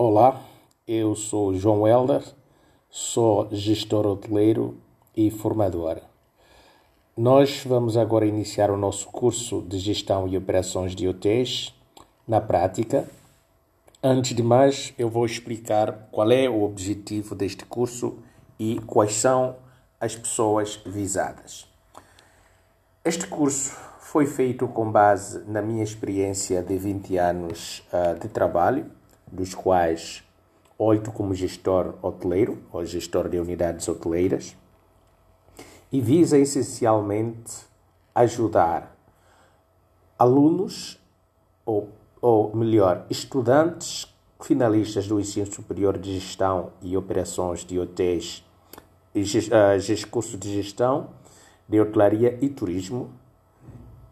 Olá, eu sou João Helder, sou gestor hoteleiro e formador. Nós vamos agora iniciar o nosso curso de gestão e operações de hotéis na prática. Antes de mais, eu vou explicar qual é o objetivo deste curso e quais são as pessoas visadas. Este curso foi feito com base na minha experiência de 20 anos uh, de trabalho dos quais oito como gestor hoteleiro ou gestor de unidades hoteleiras, e visa essencialmente ajudar alunos, ou, ou melhor, estudantes finalistas do ensino superior de gestão e operações de hotéis e uh, curso de gestão de hotelaria e turismo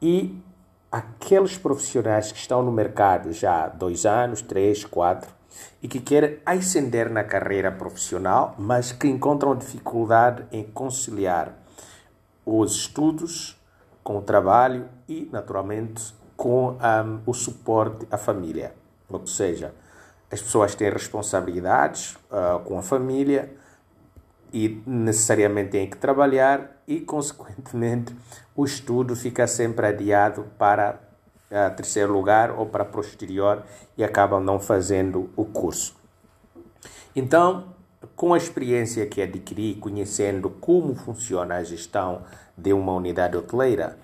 e aqueles profissionais que estão no mercado já há dois anos, três, quatro, e que querem ascender na carreira profissional, mas que encontram dificuldade em conciliar os estudos com o trabalho e, naturalmente, com um, o suporte à família. Ou seja, as pessoas têm responsabilidades uh, com a família e necessariamente têm que trabalhar e, consequentemente, o estudo fica sempre adiado para a terceiro lugar ou para posterior e acabam não fazendo o curso. Então, com a experiência que adquiri, conhecendo como funciona a gestão de uma unidade hoteleira,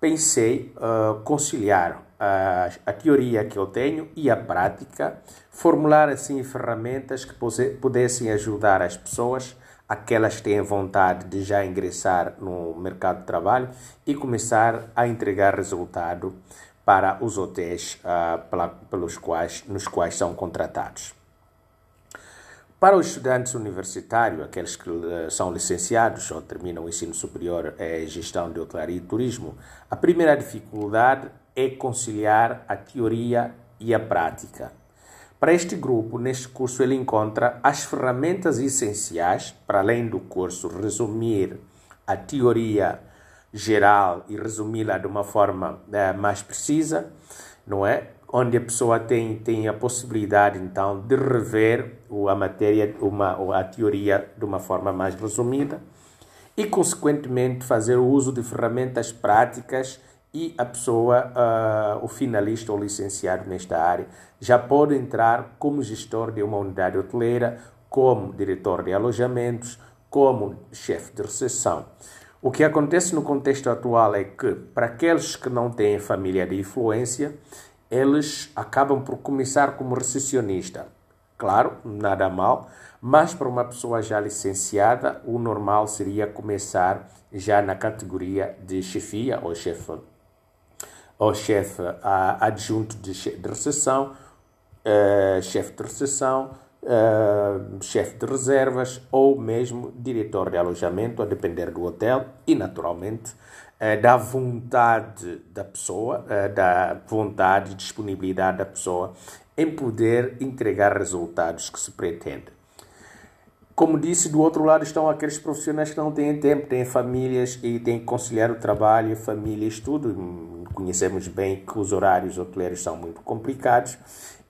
pensei uh, conciliar a, a, teoria que eu tenho e a prática, formular assim ferramentas que pudessem ajudar as pessoas aquelas que têm vontade de já ingressar no mercado de trabalho e começar a entregar resultado para os hotéis pela, pelos quais, nos quais são contratados. Para os estudantes universitários, aqueles que uh, são licenciados ou terminam o ensino superior em gestão de hotelaria e turismo, a primeira dificuldade é conciliar a teoria e a prática. Para este grupo, neste curso, ele encontra as ferramentas essenciais, para além do curso resumir a teoria geral e resumi-la de uma forma é, mais precisa, não é? Onde a pessoa tem, tem a possibilidade, então, de rever a matéria, uma, a teoria de uma forma mais resumida e, consequentemente, fazer o uso de ferramentas práticas e a pessoa, uh, o finalista ou licenciado nesta área, já pode entrar como gestor de uma unidade hoteleira, como diretor de alojamentos, como chefe de recepção. O que acontece no contexto atual é que, para aqueles que não têm família de influência, eles acabam por começar como recepcionista. Claro, nada mal, mas para uma pessoa já licenciada, o normal seria começar já na categoria de chefia ou chefe ou chefe adjunto de, de recepção, uh, chefe de recepção, uh, chefe de reservas ou mesmo diretor de alojamento, a depender do hotel e, naturalmente, uh, da vontade da pessoa, da vontade e disponibilidade da pessoa em poder entregar resultados que se pretende. Como disse, do outro lado estão aqueles profissionais que não têm tempo, têm famílias e têm que conciliar o trabalho, família e estudo. Conhecemos bem que os horários hoteleiros são muito complicados.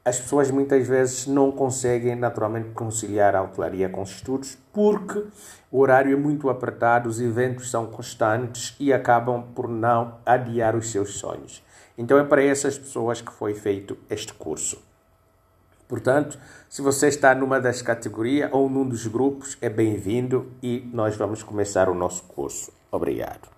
As pessoas muitas vezes não conseguem naturalmente conciliar a hotelaria com os estudos porque o horário é muito apertado, os eventos são constantes e acabam por não adiar os seus sonhos. Então é para essas pessoas que foi feito este curso. Portanto, se você está numa das categorias ou num dos grupos, é bem-vindo e nós vamos começar o nosso curso. Obrigado.